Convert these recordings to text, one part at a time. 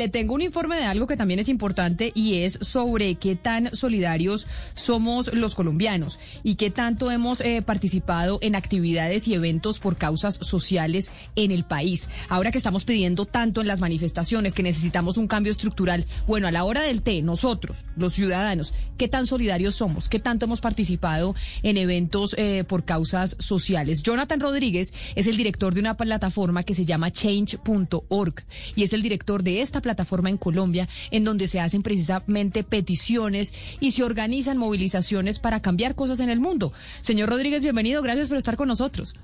Le tengo un informe de algo que también es importante y es sobre qué tan solidarios somos los colombianos y qué tanto hemos eh, participado en actividades y eventos por causas sociales en el país. Ahora que estamos pidiendo tanto en las manifestaciones que necesitamos un cambio estructural, bueno, a la hora del té, nosotros, los ciudadanos, ¿qué tan solidarios somos? ¿Qué tanto hemos participado en eventos eh, por causas sociales? Jonathan Rodríguez es el director de una plataforma que se llama change.org y es el director de esta plataforma plataforma en Colombia en donde se hacen precisamente peticiones y se organizan movilizaciones para cambiar cosas en el mundo. Señor Rodríguez, bienvenido, gracias por estar con nosotros.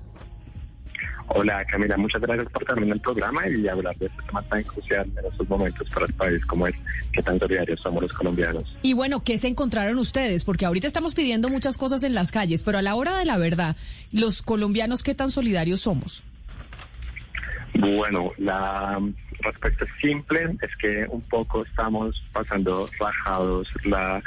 Hola Camila, muchas gracias por terminar el programa y hablar de este tema tan crucial en estos momentos para el país como es, que tan solidarios somos los colombianos. Y bueno, ¿qué se encontraron ustedes? Porque ahorita estamos pidiendo muchas cosas en las calles, pero a la hora de la verdad, los colombianos, ¿qué tan solidarios somos? Bueno, la respuesta simple es que un poco estamos pasando rajados la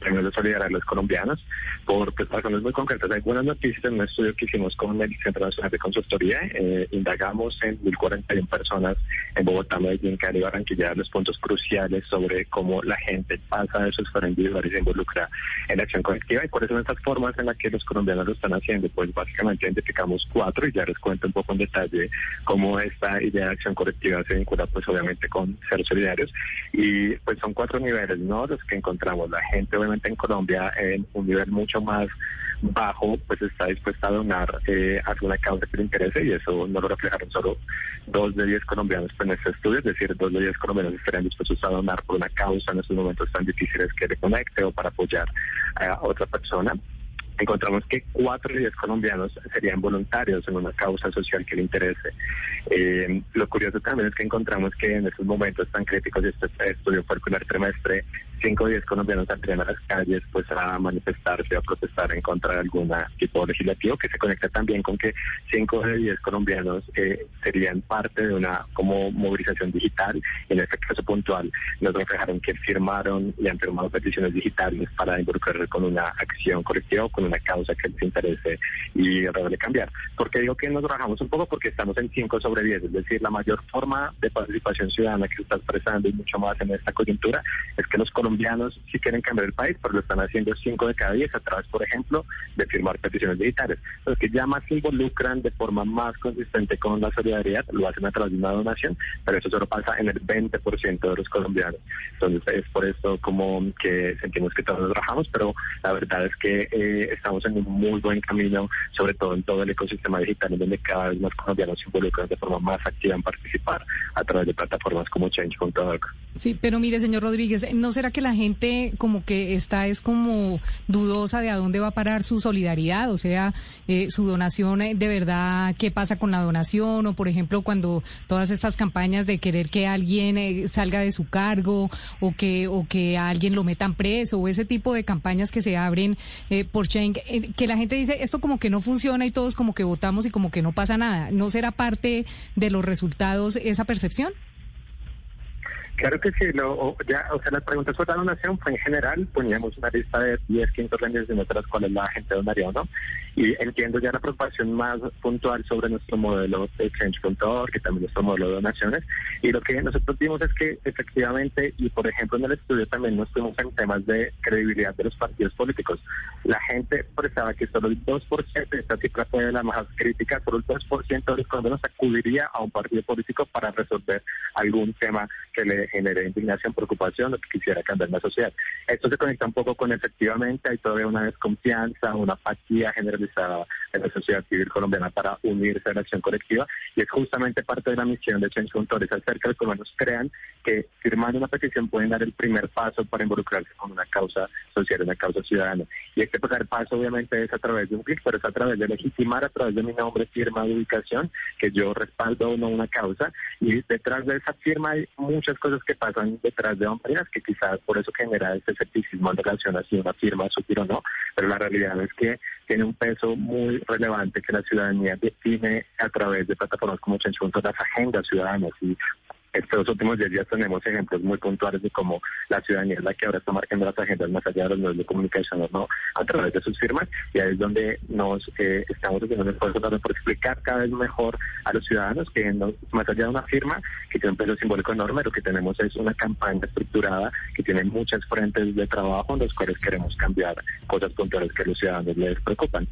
términos de solidaridad a los colombianos por pues, razones muy concretas. Hay buenas noticias en un estudio que hicimos con el Centro Nacional de Consultoría. Eh, indagamos en 1.041 personas en Bogotá, Medellín, Cali Barranquilla los puntos cruciales sobre cómo la gente pasa de sus esfera y se involucra en la acción colectiva y cuáles son estas formas en las que los colombianos lo están haciendo. Pues básicamente identificamos cuatro y ya les cuento un poco en detalle cómo esta idea de acción colectiva se pues obviamente con ser solidarios y pues son cuatro niveles, ¿no? Los que encontramos. La gente obviamente en Colombia en un nivel mucho más bajo, pues está dispuesta a donar eh, alguna causa que le interese y eso no lo reflejaron solo dos de diez colombianos en este estudio, es decir, dos de diez colombianos estarían dispuestos a donar por una causa en estos momentos tan difíciles que le conecte o para apoyar a otra persona encontramos que cuatro de diez colombianos serían voluntarios en una causa social que le interese. Eh, lo curioso también es que encontramos que en estos momentos tan críticos de este estudio primer trimestre, cinco o diez colombianos saldrían a las calles pues a manifestarse, a protestar en contra de algún tipo legislativo que se conecta también con que cinco de diez colombianos eh, serían parte de una como movilización digital. En este caso puntual nos reflejaron que firmaron y han firmado peticiones digitales para involucrarse con una acción colectiva o con una causa que les interese y de cambiar. porque digo que nos trabajamos un poco? Porque estamos en cinco sobre 10, es decir, la mayor forma de participación ciudadana que se está expresando y mucho más en esta coyuntura es que los colombianos colombianos sí quieren cambiar el país, pero lo están haciendo cinco de cada diez a través, por ejemplo, de firmar peticiones digitales. Los que ya más se involucran de forma más consistente con la solidaridad lo hacen a través de una donación, pero eso solo pasa en el 20% de los colombianos. Entonces es por esto como que sentimos que todos nos trabajamos, pero la verdad es que eh, estamos en un muy buen camino, sobre todo en todo el ecosistema digital, en donde cada vez más colombianos se involucran de forma más activa en participar a través de plataformas como Change.org. Sí, pero mire, señor Rodríguez, ¿no será que la gente como que está es como dudosa de a dónde va a parar su solidaridad? O sea, eh, su donación, eh, de verdad, ¿qué pasa con la donación? O, por ejemplo, cuando todas estas campañas de querer que alguien eh, salga de su cargo o que, o que a alguien lo metan preso o ese tipo de campañas que se abren por Cheng, que la gente dice, esto como que no funciona y todos como que votamos y como que no pasa nada. ¿No será parte de los resultados esa percepción? Claro que sí, lo, ya, o sea, las preguntas por donación fue en general, poníamos una lista de 10, 15 organizaciones de las cuales la gente donaría o no, y entiendo ya la preocupación más puntual sobre nuestro modelo de Change.org, que también nuestro modelo de donaciones, y lo que nosotros vimos es que efectivamente, y por ejemplo en el estudio también nos fuimos en temas de credibilidad de los partidos políticos, la gente pensaba que solo el 2%, esta cifra fue la más crítica, solo el 2% de los colombianos acudiría a un partido político para resolver algún tema que le genere indignación, preocupación o que quisiera cambiar la sociedad. Esto se conecta un poco con efectivamente hay todavía una desconfianza, una apatía generalizada en la sociedad civil colombiana para unirse a la acción colectiva. Y es justamente parte de la misión de Change.org hacer que los colombianos crean que firmando una petición pueden dar el primer paso para involucrarse con una causa social, una causa ciudadana. Y este primer paso obviamente es a través de un clic, pero es a través de legitimar a través de mi nombre, firma de ubicación, que yo respaldo o no una causa. Y detrás de esa firma hay muchas cosas que pasan detrás de Bambalinas, que quizás por eso genera este escepticismo en relación a si una firma subir o no, pero la realidad es que tiene un peso muy relevante que la ciudadanía define a través de plataformas como Change.org las agendas ciudadanas y estos últimos 10 días tenemos ejemplos muy puntuales de cómo la ciudadanía es la que ahora está marcando las agendas más allá de los medios de comunicación ¿no? a través de sus firmas y ahí es donde nos eh, estamos haciendo un esfuerzo también por explicar cada vez mejor a los ciudadanos que más allá de una firma que tiene un peso simbólico enorme, lo que tenemos es una campaña estructurada que tiene muchas frentes de trabajo en los cuales queremos cambiar cosas puntuales que a los ciudadanos les preocupan.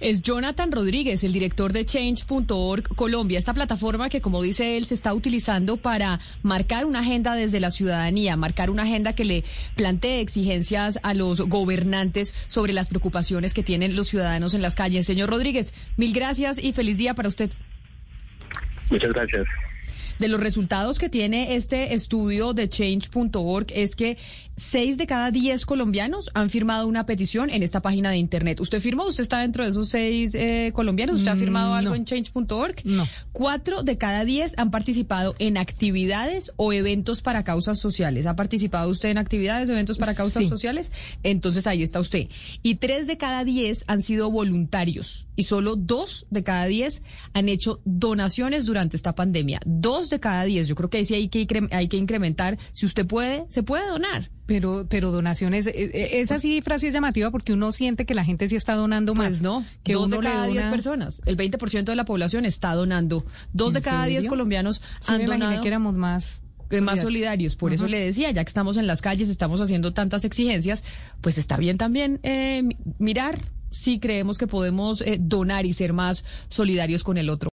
Es Jonathan Rodríguez, el director de Change.org Colombia, esta plataforma que, como dice él, se está utilizando para marcar una agenda desde la ciudadanía, marcar una agenda que le plantee exigencias a los gobernantes sobre las preocupaciones que tienen los ciudadanos en las calles. Señor Rodríguez, mil gracias y feliz día para usted. Muchas gracias de los resultados que tiene este estudio de change.org es que seis de cada diez colombianos han firmado una petición en esta página de internet. ¿Usted firmó? ¿Usted está dentro de esos seis eh, colombianos? ¿Usted ha firmado algo en change.org? No. Cuatro de cada diez han participado en actividades o eventos para causas sociales. ¿Ha participado usted en actividades o eventos para causas sociales? Entonces ahí está usted. Y tres de cada diez han sido voluntarios y solo dos de cada diez han hecho donaciones durante esta pandemia. Dos de cada diez. Yo creo que ahí sí hay que, hay que incrementar. Si usted puede, se puede donar. Pero, pero donaciones, eh, eh, esa cifra sí es llamativa porque uno siente que la gente sí está donando pues más. no, que dos de cada diez personas. El 20% de la población está donando. Dos de cada diez colombianos han donado. que éramos más eh, más solidarios. Por eso le decía, ya que estamos en las calles, estamos haciendo tantas exigencias, pues está bien también mirar si creemos que podemos donar y ser más solidarios con el otro.